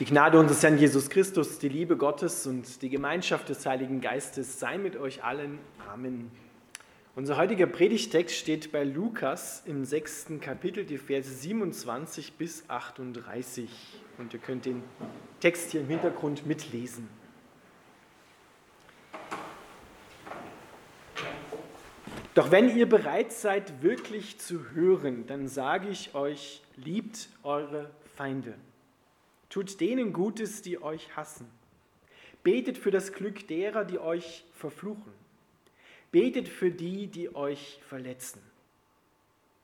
Die Gnade unseres Herrn Jesus Christus, die Liebe Gottes und die Gemeinschaft des Heiligen Geistes sei mit euch allen. Amen. Unser heutiger Predigtext steht bei Lukas im sechsten Kapitel, die Verse 27 bis 38. Und ihr könnt den Text hier im Hintergrund mitlesen. Doch wenn ihr bereit seid, wirklich zu hören, dann sage ich euch, liebt eure Feinde. Tut denen Gutes, die euch hassen. Betet für das Glück derer, die euch verfluchen. Betet für die, die euch verletzen.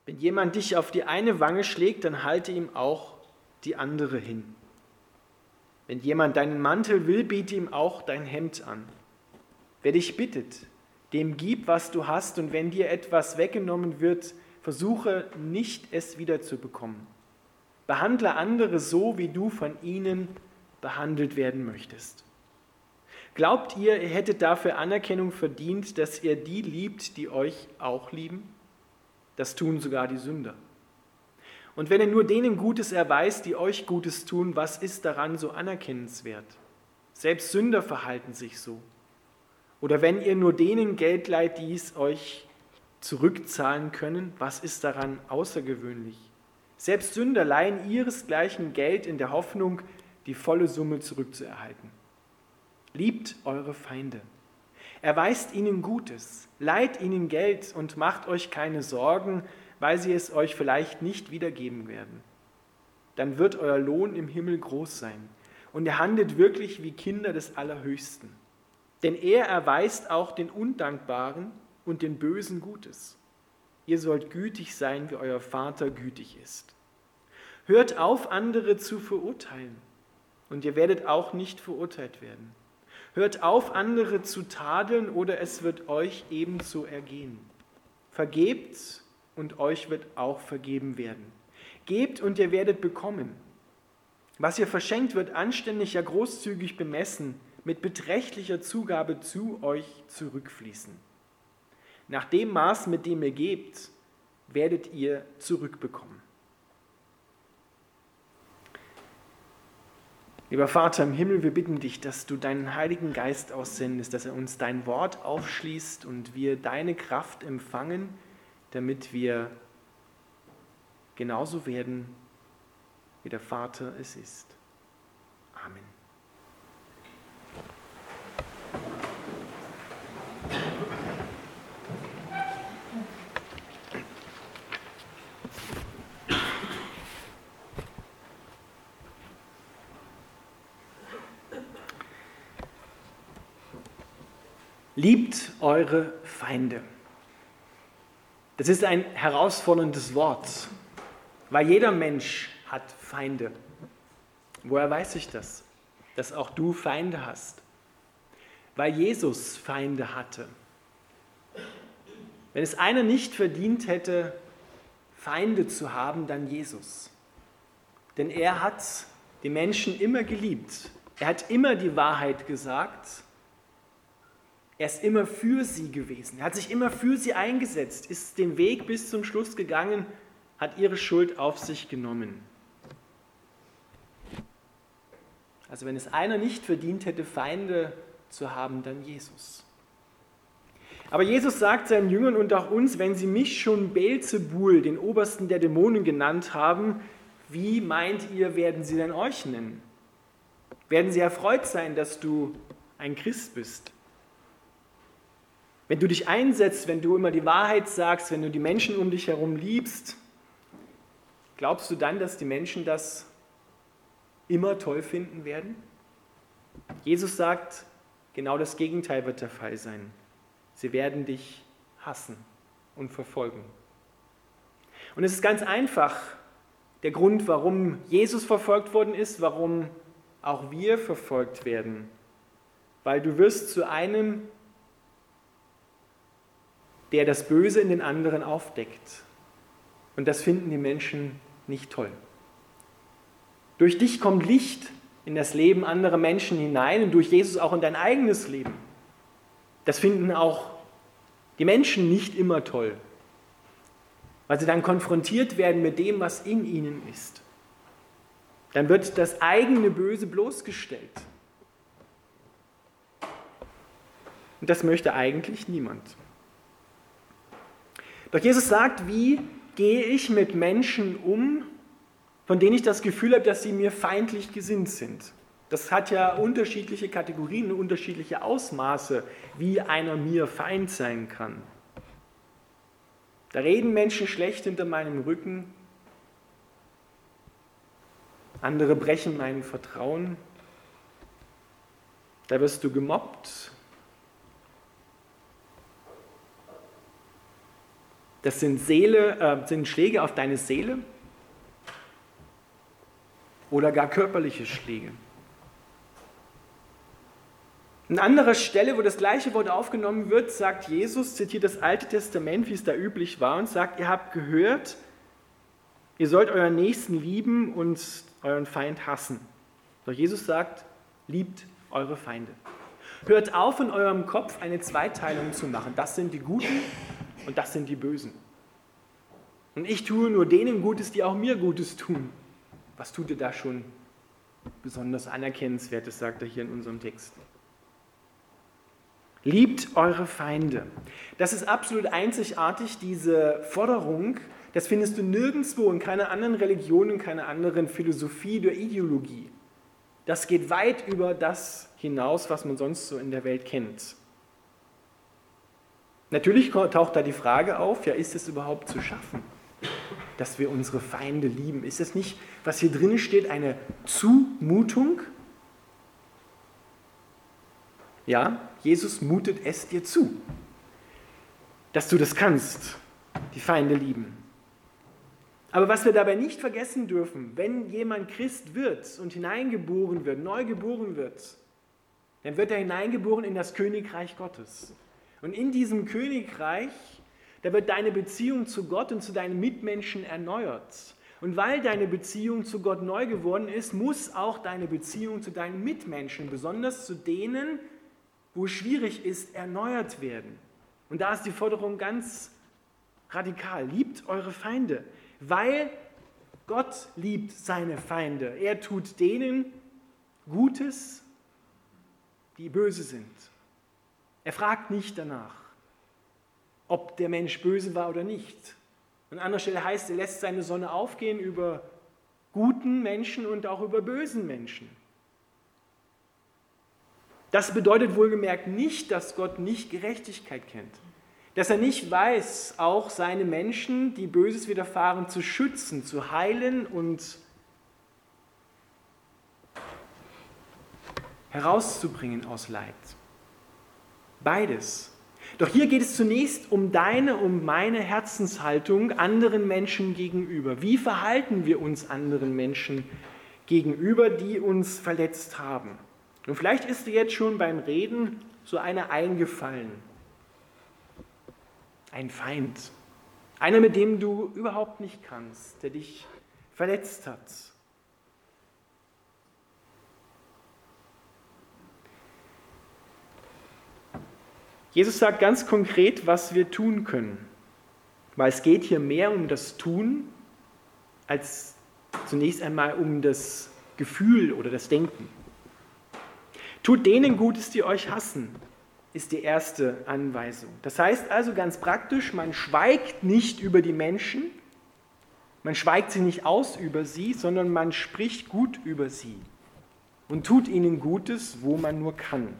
Wenn jemand dich auf die eine Wange schlägt, dann halte ihm auch die andere hin. Wenn jemand deinen Mantel will, biete ihm auch dein Hemd an. Wer dich bittet, dem gib, was du hast, und wenn dir etwas weggenommen wird, versuche nicht, es wiederzubekommen. Behandle andere so, wie du von ihnen behandelt werden möchtest. Glaubt ihr, ihr hättet dafür Anerkennung verdient, dass ihr die liebt, die euch auch lieben? Das tun sogar die Sünder. Und wenn ihr nur denen Gutes erweist, die euch Gutes tun, was ist daran so anerkennenswert? Selbst Sünder verhalten sich so. Oder wenn ihr nur denen Geld leiht, die es euch zurückzahlen können, was ist daran außergewöhnlich? Selbst Sünder leihen ihresgleichen Geld in der Hoffnung, die volle Summe zurückzuerhalten. Liebt eure Feinde. Erweist ihnen Gutes, leiht ihnen Geld und macht euch keine Sorgen, weil sie es euch vielleicht nicht wiedergeben werden. Dann wird euer Lohn im Himmel groß sein und ihr handelt wirklich wie Kinder des Allerhöchsten. Denn er erweist auch den Undankbaren und den Bösen Gutes. Ihr sollt gütig sein, wie euer Vater gütig ist. Hört auf, andere zu verurteilen, und ihr werdet auch nicht verurteilt werden. Hört auf, andere zu tadeln, oder es wird euch ebenso ergehen. Vergebt, und euch wird auch vergeben werden. Gebt, und ihr werdet bekommen. Was ihr verschenkt, wird anständig, ja großzügig bemessen, mit beträchtlicher Zugabe zu euch zurückfließen. Nach dem Maß, mit dem ihr gebt, werdet ihr zurückbekommen. Lieber Vater im Himmel, wir bitten dich, dass du deinen Heiligen Geist aussendest, dass er uns dein Wort aufschließt und wir deine Kraft empfangen, damit wir genauso werden, wie der Vater es ist. Amen. Liebt eure Feinde. Das ist ein herausforderndes Wort, weil jeder Mensch hat Feinde. Woher weiß ich das? Dass auch du Feinde hast. Weil Jesus Feinde hatte. Wenn es einer nicht verdient hätte, Feinde zu haben, dann Jesus. Denn er hat die Menschen immer geliebt. Er hat immer die Wahrheit gesagt er ist immer für sie gewesen. Er hat sich immer für sie eingesetzt, ist den Weg bis zum Schluss gegangen, hat ihre Schuld auf sich genommen. Also wenn es einer nicht verdient hätte, Feinde zu haben, dann Jesus. Aber Jesus sagt seinen Jüngern und auch uns, wenn sie mich schon Beelzebul, den Obersten der Dämonen, genannt haben, wie meint ihr, werden sie denn euch nennen? Werden sie erfreut sein, dass du ein Christ bist? Wenn du dich einsetzt, wenn du immer die Wahrheit sagst, wenn du die Menschen um dich herum liebst, glaubst du dann, dass die Menschen das immer toll finden werden? Jesus sagt, genau das Gegenteil wird der Fall sein. Sie werden dich hassen und verfolgen. Und es ist ganz einfach der Grund, warum Jesus verfolgt worden ist, warum auch wir verfolgt werden. Weil du wirst zu einem der das Böse in den anderen aufdeckt. Und das finden die Menschen nicht toll. Durch dich kommt Licht in das Leben anderer Menschen hinein und durch Jesus auch in dein eigenes Leben. Das finden auch die Menschen nicht immer toll, weil sie dann konfrontiert werden mit dem, was in ihnen ist. Dann wird das eigene Böse bloßgestellt. Und das möchte eigentlich niemand. Doch Jesus sagt, wie gehe ich mit Menschen um, von denen ich das Gefühl habe, dass sie mir feindlich gesinnt sind. Das hat ja unterschiedliche Kategorien, unterschiedliche Ausmaße, wie einer mir Feind sein kann. Da reden Menschen schlecht hinter meinem Rücken, andere brechen mein Vertrauen, da wirst du gemobbt, das sind, Seele, äh, sind Schläge auf deine Seele oder gar körperliche Schläge. An anderer Stelle, wo das gleiche Wort aufgenommen wird, sagt Jesus, zitiert das Alte Testament, wie es da üblich war, und sagt, ihr habt gehört, ihr sollt euren Nächsten lieben und euren Feind hassen. Doch Jesus sagt, liebt eure Feinde. Hört auf, in eurem Kopf eine Zweiteilung zu machen. Das sind die Guten und das sind die Bösen. Und ich tue nur denen Gutes, die auch mir Gutes tun. Was tut ihr da schon besonders Anerkennenswertes, sagt er hier in unserem Text. Liebt eure Feinde. Das ist absolut einzigartig, diese Forderung. Das findest du nirgendwo in keiner anderen Religion, in keiner anderen Philosophie oder Ideologie. Das geht weit über das hinaus, was man sonst so in der Welt kennt. Natürlich taucht da die Frage auf, ja, ist es überhaupt zu schaffen, dass wir unsere Feinde lieben? Ist das nicht, was hier drin steht, eine Zumutung? Ja, Jesus mutet es dir zu, dass du das kannst, die Feinde lieben. Aber was wir dabei nicht vergessen dürfen, wenn jemand Christ wird und hineingeboren wird, neu geboren wird, dann wird er hineingeboren in das Königreich Gottes. Und in diesem Königreich, da wird deine Beziehung zu Gott und zu deinen Mitmenschen erneuert. Und weil deine Beziehung zu Gott neu geworden ist, muss auch deine Beziehung zu deinen Mitmenschen, besonders zu denen, wo es schwierig ist, erneuert werden. Und da ist die Forderung ganz radikal. Liebt eure Feinde, weil Gott liebt seine Feinde. Er tut denen Gutes, die böse sind. Er fragt nicht danach, ob der Mensch böse war oder nicht. An anderer Stelle heißt, er lässt seine Sonne aufgehen über guten Menschen und auch über bösen Menschen. Das bedeutet wohlgemerkt nicht, dass Gott nicht Gerechtigkeit kennt. Dass er nicht weiß, auch seine Menschen, die Böses widerfahren, zu schützen, zu heilen und herauszubringen aus Leid. Beides. Doch hier geht es zunächst um deine, um meine Herzenshaltung anderen Menschen gegenüber. Wie verhalten wir uns anderen Menschen gegenüber, die uns verletzt haben? Und vielleicht ist dir jetzt schon beim Reden so einer eingefallen. Ein Feind. Einer, mit dem du überhaupt nicht kannst, der dich verletzt hat. Jesus sagt ganz konkret, was wir tun können. Weil es geht hier mehr um das Tun als zunächst einmal um das Gefühl oder das Denken. Tut denen Gutes, die euch hassen, ist die erste Anweisung. Das heißt also ganz praktisch, man schweigt nicht über die Menschen, man schweigt sie nicht aus über sie, sondern man spricht gut über sie und tut ihnen Gutes, wo man nur kann.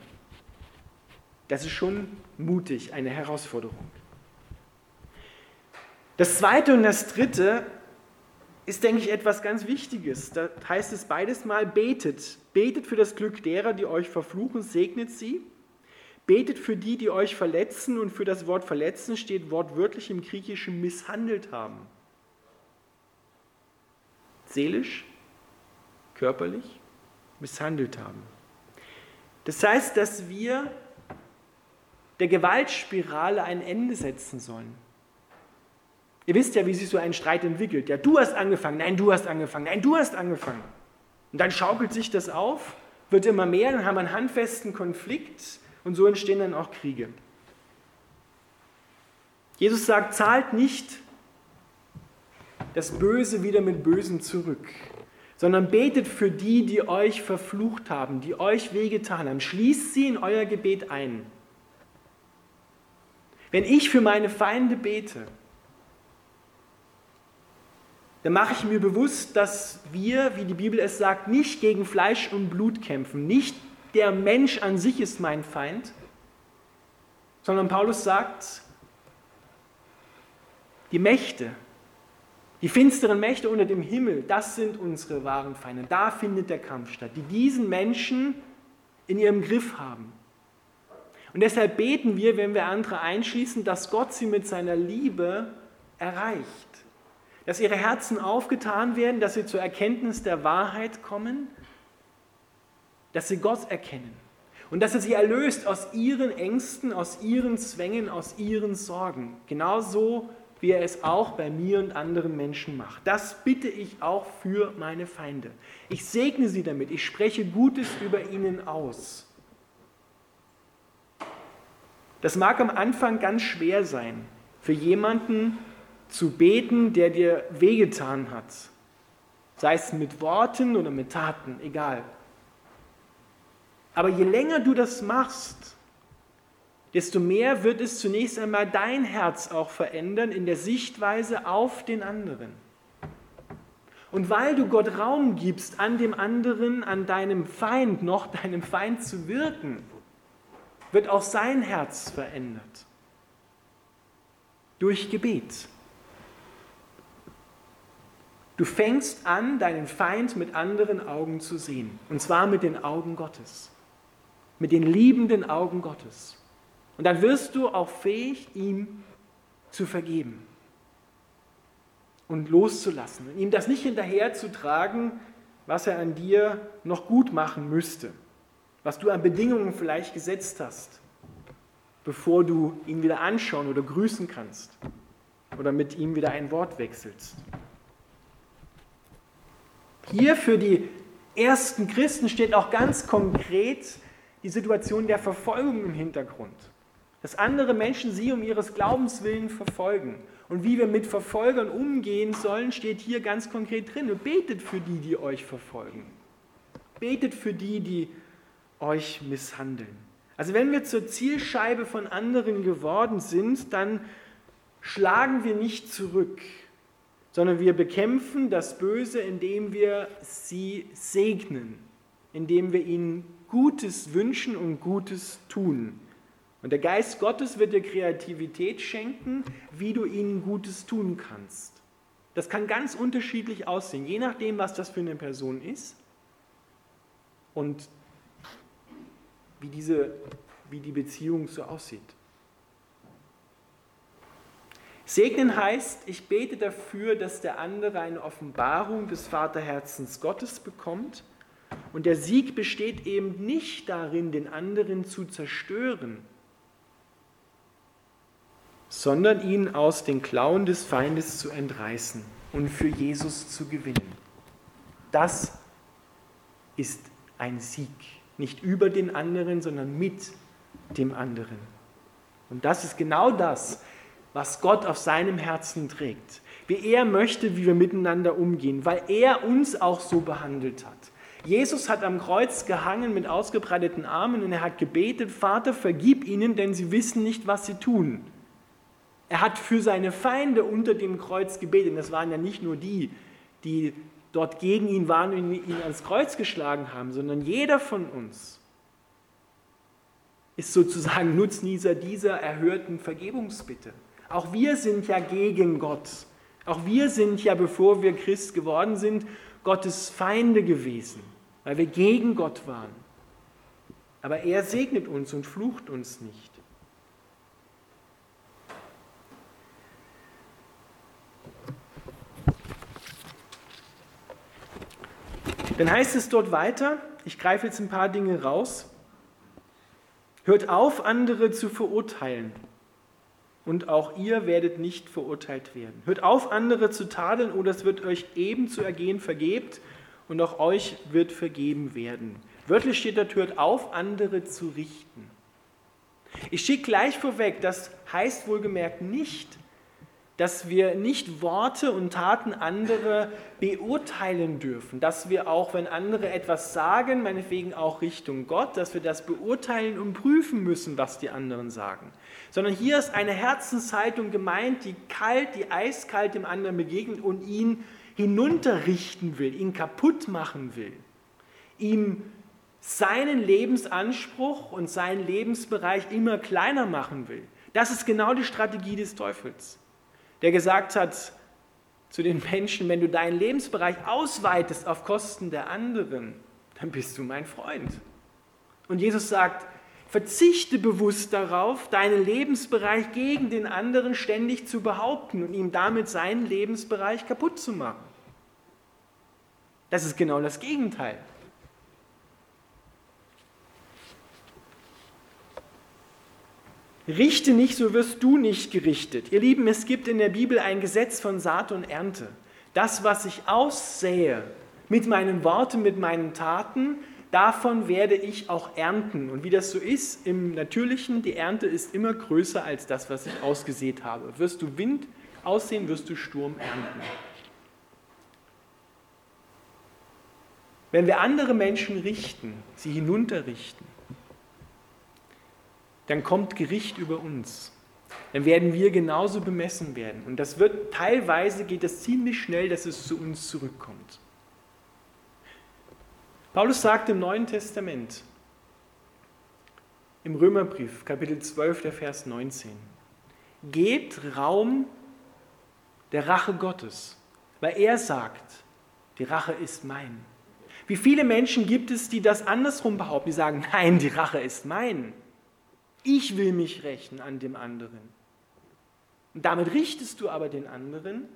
Das ist schon mutig, eine Herausforderung. Das zweite und das dritte ist, denke ich, etwas ganz Wichtiges. Da heißt es beides mal, betet. Betet für das Glück derer, die euch verfluchen, segnet sie. Betet für die, die euch verletzen und für das Wort verletzen steht wortwörtlich im Griechischen misshandelt haben. Seelisch, körperlich misshandelt haben. Das heißt, dass wir der Gewaltspirale ein Ende setzen sollen. Ihr wisst ja, wie sich so ein Streit entwickelt. Ja, du hast angefangen, nein, du hast angefangen, nein, du hast angefangen. Und dann schaukelt sich das auf, wird immer mehr, dann haben wir einen handfesten Konflikt und so entstehen dann auch Kriege. Jesus sagt, zahlt nicht das Böse wieder mit Bösem zurück, sondern betet für die, die euch verflucht haben, die euch wehgetan haben. Schließt sie in euer Gebet ein. Wenn ich für meine Feinde bete, dann mache ich mir bewusst, dass wir, wie die Bibel es sagt, nicht gegen Fleisch und Blut kämpfen. Nicht der Mensch an sich ist mein Feind, sondern Paulus sagt, die Mächte, die finsteren Mächte unter dem Himmel, das sind unsere wahren Feinde. Da findet der Kampf statt, die diesen Menschen in ihrem Griff haben. Und deshalb beten wir, wenn wir andere einschließen, dass Gott sie mit seiner Liebe erreicht. Dass ihre Herzen aufgetan werden, dass sie zur Erkenntnis der Wahrheit kommen, dass sie Gott erkennen und dass er sie erlöst aus ihren Ängsten, aus ihren Zwängen, aus ihren Sorgen. Genauso wie er es auch bei mir und anderen Menschen macht. Das bitte ich auch für meine Feinde. Ich segne sie damit, ich spreche Gutes über ihnen aus. Das mag am Anfang ganz schwer sein, für jemanden zu beten, der dir wehgetan hat. Sei es mit Worten oder mit Taten, egal. Aber je länger du das machst, desto mehr wird es zunächst einmal dein Herz auch verändern in der Sichtweise auf den anderen. Und weil du Gott Raum gibst, an dem anderen, an deinem Feind, noch deinem Feind zu wirken, wird auch sein Herz verändert. Durch Gebet. Du fängst an, deinen Feind mit anderen Augen zu sehen. Und zwar mit den Augen Gottes. Mit den liebenden Augen Gottes. Und dann wirst du auch fähig, ihm zu vergeben und loszulassen. Und ihm das nicht hinterherzutragen, was er an dir noch gut machen müsste, was du an Bedingungen vielleicht gesetzt hast, bevor du ihn wieder anschauen oder grüßen kannst oder mit ihm wieder ein Wort wechselst. Hier für die ersten Christen steht auch ganz konkret die Situation der Verfolgung im Hintergrund dass andere Menschen sie um ihres Glaubens willen verfolgen. Und wie wir mit Verfolgern umgehen sollen, steht hier ganz konkret drin. Betet für die, die euch verfolgen. Betet für die, die euch misshandeln. Also wenn wir zur Zielscheibe von anderen geworden sind, dann schlagen wir nicht zurück, sondern wir bekämpfen das Böse, indem wir sie segnen, indem wir ihnen Gutes wünschen und Gutes tun. Und der Geist Gottes wird dir Kreativität schenken, wie du ihnen Gutes tun kannst. Das kann ganz unterschiedlich aussehen, je nachdem, was das für eine Person ist und wie, diese, wie die Beziehung so aussieht. Segnen heißt, ich bete dafür, dass der andere eine Offenbarung des Vaterherzens Gottes bekommt. Und der Sieg besteht eben nicht darin, den anderen zu zerstören, sondern ihn aus den Klauen des Feindes zu entreißen und für Jesus zu gewinnen. Das ist ein Sieg, nicht über den anderen, sondern mit dem anderen. Und das ist genau das, was Gott auf seinem Herzen trägt. Wie er möchte, wie wir miteinander umgehen, weil er uns auch so behandelt hat. Jesus hat am Kreuz gehangen mit ausgebreiteten Armen und er hat gebetet, Vater, vergib ihnen, denn sie wissen nicht, was sie tun. Er hat für seine Feinde unter dem Kreuz gebetet. Das waren ja nicht nur die, die dort gegen ihn waren und ihn ans Kreuz geschlagen haben, sondern jeder von uns ist sozusagen Nutznießer dieser erhörten Vergebungsbitte. Auch wir sind ja gegen Gott. Auch wir sind ja, bevor wir Christ geworden sind, Gottes Feinde gewesen, weil wir gegen Gott waren. Aber er segnet uns und flucht uns nicht. Dann heißt es dort weiter, ich greife jetzt ein paar Dinge raus, hört auf, andere zu verurteilen und auch ihr werdet nicht verurteilt werden. Hört auf, andere zu tadeln oder es wird euch eben zu ergehen vergebt und auch euch wird vergeben werden. Wörtlich steht dort, hört auf, andere zu richten. Ich schicke gleich vorweg, das heißt wohlgemerkt nicht, dass wir nicht Worte und Taten anderer beurteilen dürfen, dass wir auch, wenn andere etwas sagen, meinetwegen auch Richtung Gott, dass wir das beurteilen und prüfen müssen, was die anderen sagen. Sondern hier ist eine Herzenshaltung gemeint, die kalt, die eiskalt dem anderen begegnet und ihn hinunterrichten will, ihn kaputt machen will, ihm seinen Lebensanspruch und seinen Lebensbereich immer kleiner machen will. Das ist genau die Strategie des Teufels der gesagt hat zu den Menschen, wenn du deinen Lebensbereich ausweitest auf Kosten der anderen, dann bist du mein Freund. Und Jesus sagt, verzichte bewusst darauf, deinen Lebensbereich gegen den anderen ständig zu behaupten und ihm damit seinen Lebensbereich kaputt zu machen. Das ist genau das Gegenteil. Richte nicht, so wirst du nicht gerichtet. Ihr Lieben, es gibt in der Bibel ein Gesetz von Saat und Ernte. Das, was ich aussähe mit meinen Worten, mit meinen Taten, davon werde ich auch ernten. Und wie das so ist im Natürlichen, die Ernte ist immer größer als das, was ich ausgesät habe. Wirst du Wind aussehen, wirst du Sturm ernten. Wenn wir andere Menschen richten, sie hinunterrichten, dann kommt Gericht über uns. Dann werden wir genauso bemessen werden. Und das wird teilweise geht das ziemlich schnell, dass es zu uns zurückkommt. Paulus sagt im Neuen Testament, im Römerbrief, Kapitel 12, der Vers 19, gebt Raum der Rache Gottes, weil er sagt, die Rache ist mein. Wie viele Menschen gibt es, die das andersrum behaupten, die sagen, nein, die Rache ist mein. Ich will mich rächen an dem anderen. Und damit richtest du aber den anderen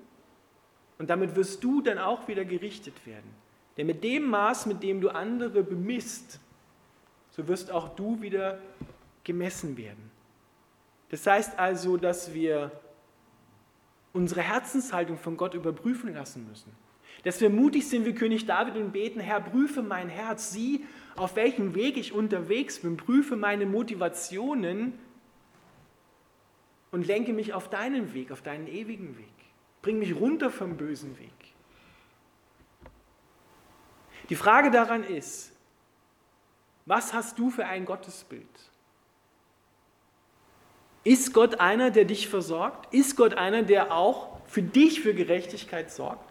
und damit wirst du dann auch wieder gerichtet werden. Denn mit dem Maß, mit dem du andere bemisst, so wirst auch du wieder gemessen werden. Das heißt also, dass wir unsere Herzenshaltung von Gott überprüfen lassen müssen. Dass wir mutig sind wie König David und beten, Herr, prüfe mein Herz, sieh, auf welchem Weg ich unterwegs bin, prüfe meine Motivationen und lenke mich auf deinen Weg, auf deinen ewigen Weg. Bring mich runter vom bösen Weg. Die Frage daran ist, was hast du für ein Gottesbild? Ist Gott einer, der dich versorgt? Ist Gott einer, der auch für dich für Gerechtigkeit sorgt?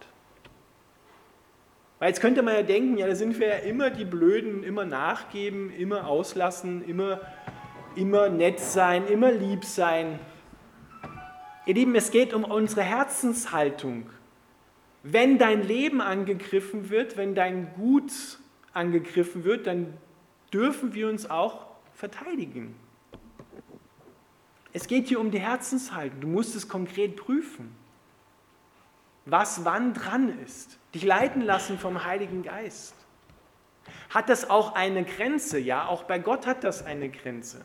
Weil jetzt könnte man ja denken, ja, da sind wir ja immer die Blöden, immer nachgeben, immer auslassen, immer, immer nett sein, immer lieb sein. Ihr Lieben, es geht um unsere Herzenshaltung. Wenn dein Leben angegriffen wird, wenn dein Gut angegriffen wird, dann dürfen wir uns auch verteidigen. Es geht hier um die Herzenshaltung. Du musst es konkret prüfen, was wann dran ist dich leiten lassen vom Heiligen Geist. Hat das auch eine Grenze? Ja, auch bei Gott hat das eine Grenze.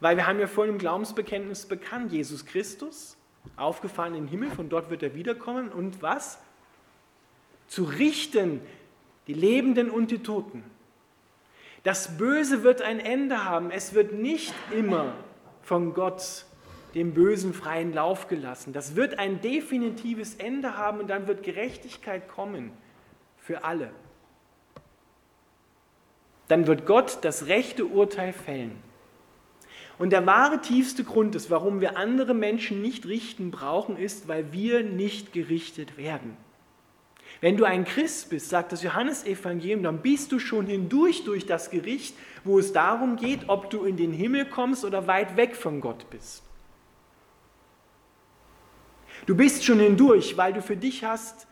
Weil wir haben ja vorhin im Glaubensbekenntnis bekannt, Jesus Christus, aufgefahren in den Himmel, von dort wird er wiederkommen und was? Zu richten die Lebenden und die Toten. Das Böse wird ein Ende haben. Es wird nicht immer von Gott dem Bösen freien Lauf gelassen. Das wird ein definitives Ende haben und dann wird Gerechtigkeit kommen für alle. Dann wird Gott das rechte Urteil fällen. Und der wahre tiefste Grund ist, warum wir andere Menschen nicht richten brauchen, ist, weil wir nicht gerichtet werden. Wenn du ein Christ bist, sagt das Johannesevangelium, dann bist du schon hindurch durch das Gericht, wo es darum geht, ob du in den Himmel kommst oder weit weg von Gott bist. Du bist schon hindurch, weil du für dich hast,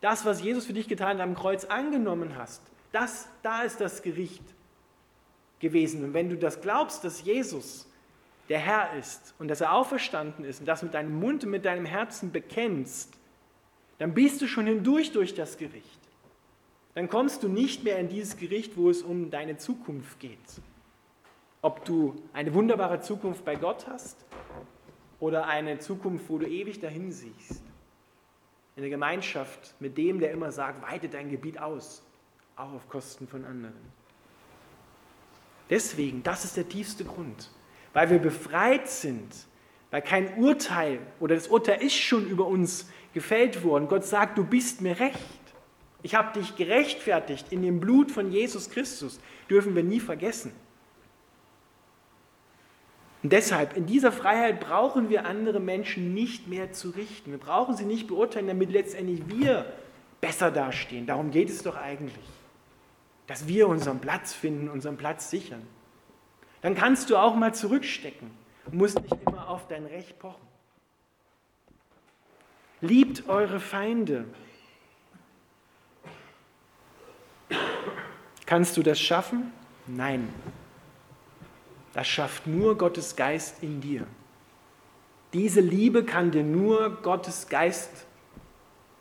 das, was Jesus für dich getan hat, am Kreuz angenommen hast. Das, da ist das Gericht gewesen. Und wenn du das glaubst, dass Jesus der Herr ist und dass er auferstanden ist und das mit deinem Mund und mit deinem Herzen bekennst, dann bist du schon hindurch durch das Gericht. Dann kommst du nicht mehr in dieses Gericht, wo es um deine Zukunft geht. Ob du eine wunderbare Zukunft bei Gott hast oder eine Zukunft, wo du ewig dahin siehst. Eine Gemeinschaft mit dem, der immer sagt, weite dein Gebiet aus, auch auf Kosten von anderen. Deswegen, das ist der tiefste Grund, weil wir befreit sind weil kein Urteil oder das Urteil ist schon über uns gefällt worden. Gott sagt, du bist mir recht. Ich habe dich gerechtfertigt in dem Blut von Jesus Christus. Dürfen wir nie vergessen. Und deshalb, in dieser Freiheit brauchen wir andere Menschen nicht mehr zu richten. Wir brauchen sie nicht beurteilen, damit letztendlich wir besser dastehen. Darum geht es doch eigentlich. Dass wir unseren Platz finden, unseren Platz sichern. Dann kannst du auch mal zurückstecken und musst nicht immer auf dein Recht pochen. Liebt eure Feinde. Kannst du das schaffen? Nein. Das schafft nur Gottes Geist in dir. Diese Liebe kann dir nur Gottes Geist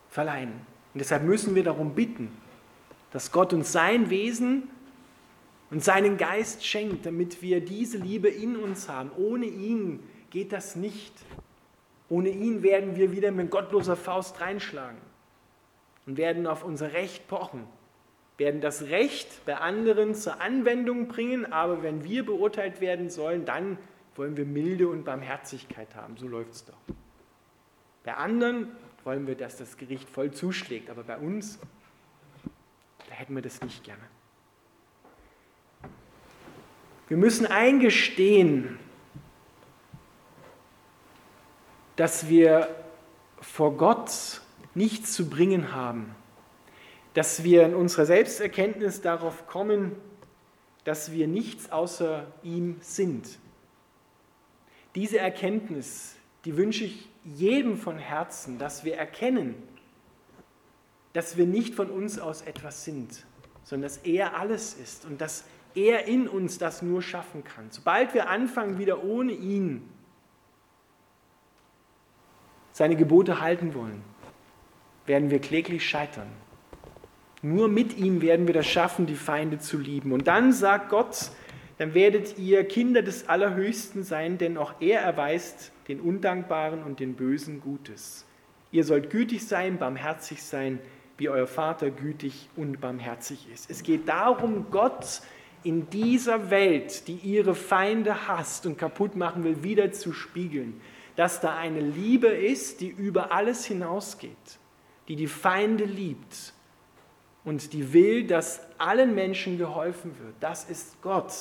verleihen. Und deshalb müssen wir darum bitten, dass Gott uns sein Wesen und seinen Geist schenkt, damit wir diese Liebe in uns haben. Ohne ihn geht das nicht. Ohne ihn werden wir wieder mit gottloser Faust reinschlagen und werden auf unser Recht pochen, werden das Recht bei anderen zur Anwendung bringen, aber wenn wir beurteilt werden sollen, dann wollen wir Milde und Barmherzigkeit haben. So läuft es doch. Bei anderen wollen wir, dass das Gericht voll zuschlägt, aber bei uns, da hätten wir das nicht gerne. Wir müssen eingestehen, dass wir vor Gott nichts zu bringen haben, dass wir in unserer Selbsterkenntnis darauf kommen, dass wir nichts außer ihm sind. Diese Erkenntnis, die wünsche ich jedem von Herzen, dass wir erkennen, dass wir nicht von uns aus etwas sind, sondern dass er alles ist und dass er in uns das nur schaffen kann. Sobald wir anfangen, wieder ohne ihn seine Gebote halten wollen, werden wir kläglich scheitern. Nur mit ihm werden wir das schaffen, die Feinde zu lieben. Und dann sagt Gott, dann werdet ihr Kinder des Allerhöchsten sein, denn auch er erweist den Undankbaren und den Bösen Gutes. Ihr sollt gütig sein, barmherzig sein, wie euer Vater gütig und barmherzig ist. Es geht darum, Gott in dieser Welt, die ihre Feinde hasst und kaputt machen will, wieder zu spiegeln. Dass da eine Liebe ist, die über alles hinausgeht, die die Feinde liebt und die will, dass allen Menschen geholfen wird. Das ist Gott.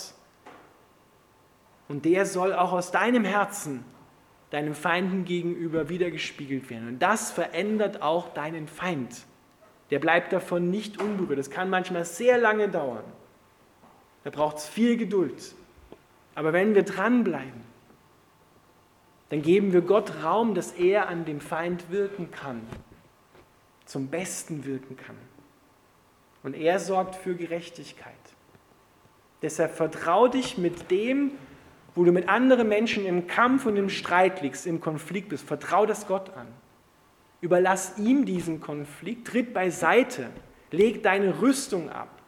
Und der soll auch aus deinem Herzen deinem Feinden gegenüber wiedergespiegelt werden. Und das verändert auch deinen Feind. Der bleibt davon nicht unberührt. Das kann manchmal sehr lange dauern. Da braucht es viel Geduld. Aber wenn wir dranbleiben, dann geben wir Gott Raum, dass er an dem Feind wirken kann, zum Besten wirken kann. Und er sorgt für Gerechtigkeit. Deshalb vertrau dich mit dem, wo du mit anderen Menschen im Kampf und im Streit liegst, im Konflikt bist. Vertrau das Gott an. Überlass ihm diesen Konflikt, tritt beiseite, leg deine Rüstung ab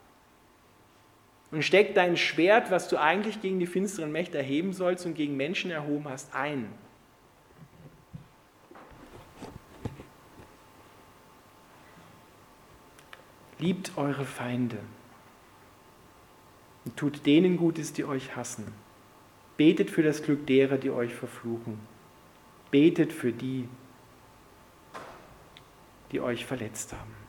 und steck dein Schwert, was du eigentlich gegen die finsteren Mächte erheben sollst und gegen Menschen erhoben hast, ein. Liebt eure Feinde und tut denen Gutes, die euch hassen. Betet für das Glück derer, die euch verfluchen. Betet für die, die euch verletzt haben.